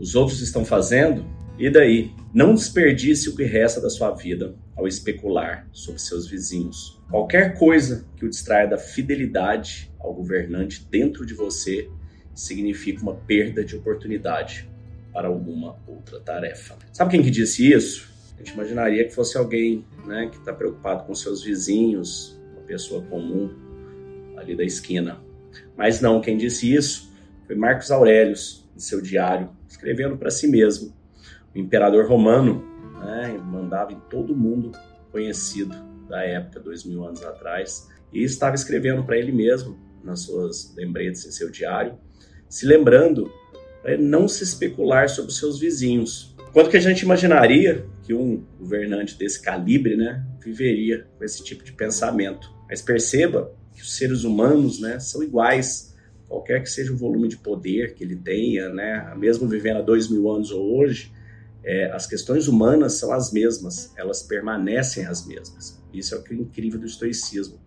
os outros estão fazendo, e daí? Não desperdice o que resta da sua vida ao especular sobre seus vizinhos. Qualquer coisa que o distraia da fidelidade ao governante dentro de você significa uma perda de oportunidade para alguma outra tarefa. Sabe quem que disse isso? A gente imaginaria que fosse alguém né, que está preocupado com seus vizinhos, uma pessoa comum ali da esquina. Mas não, quem disse isso foi Marcos Aurelius, em seu diário, escrevendo para si mesmo o imperador romano né, mandava em todo mundo conhecido da época, dois mil anos atrás, e estava escrevendo para ele mesmo, nas suas lembretes em seu diário, se lembrando para não se especular sobre seus vizinhos. Quanto que a gente imaginaria que um governante desse calibre né, viveria com esse tipo de pensamento? Mas perceba que os seres humanos né, são iguais, qualquer que seja o volume de poder que ele tenha, né, mesmo vivendo há dois mil anos ou hoje, é, as questões humanas são as mesmas, elas permanecem as mesmas. Isso é o que é incrível do estoicismo.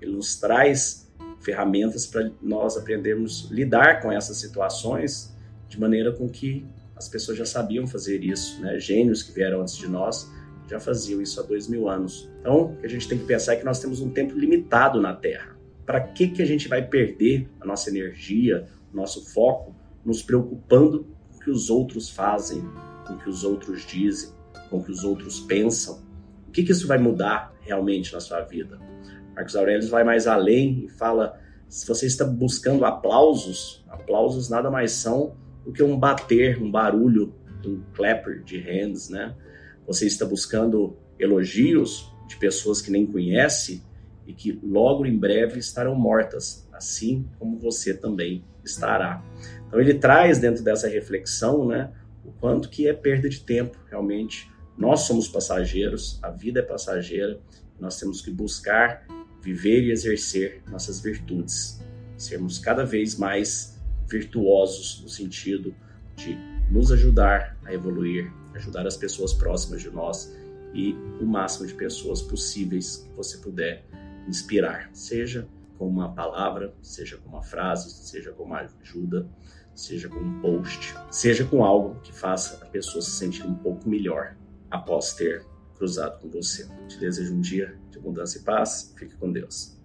Ele nos traz ferramentas para nós aprendermos a lidar com essas situações de maneira com que as pessoas já sabiam fazer isso, né? Gênios que vieram antes de nós já faziam isso há dois mil anos. Então, a gente tem que pensar é que nós temos um tempo limitado na Terra. Para que, que a gente vai perder a nossa energia, nosso foco, nos preocupando com o que os outros fazem, com o que os outros dizem, com o que os outros pensam. O que, que isso vai mudar realmente na sua vida? Marcos Aurelius vai mais além e fala: se você está buscando aplausos, aplausos nada mais são do que um bater, um barulho, um clapper de hands, né? Você está buscando elogios de pessoas que nem conhece e que logo em breve estarão mortas, assim como você também estará. Então ele traz dentro dessa reflexão, né, o quanto que é perda de tempo, realmente. Nós somos passageiros, a vida é passageira, nós temos que buscar viver e exercer nossas virtudes, sermos cada vez mais virtuosos no sentido de nos ajudar a evoluir, ajudar as pessoas próximas de nós e o máximo de pessoas possíveis que você puder inspirar, seja com uma palavra, seja com uma frase, seja com uma ajuda, seja com um post, seja com algo que faça a pessoa se sentir um pouco melhor após ter cruzado com você. Te desejo um dia de abundância e paz. Fique com Deus.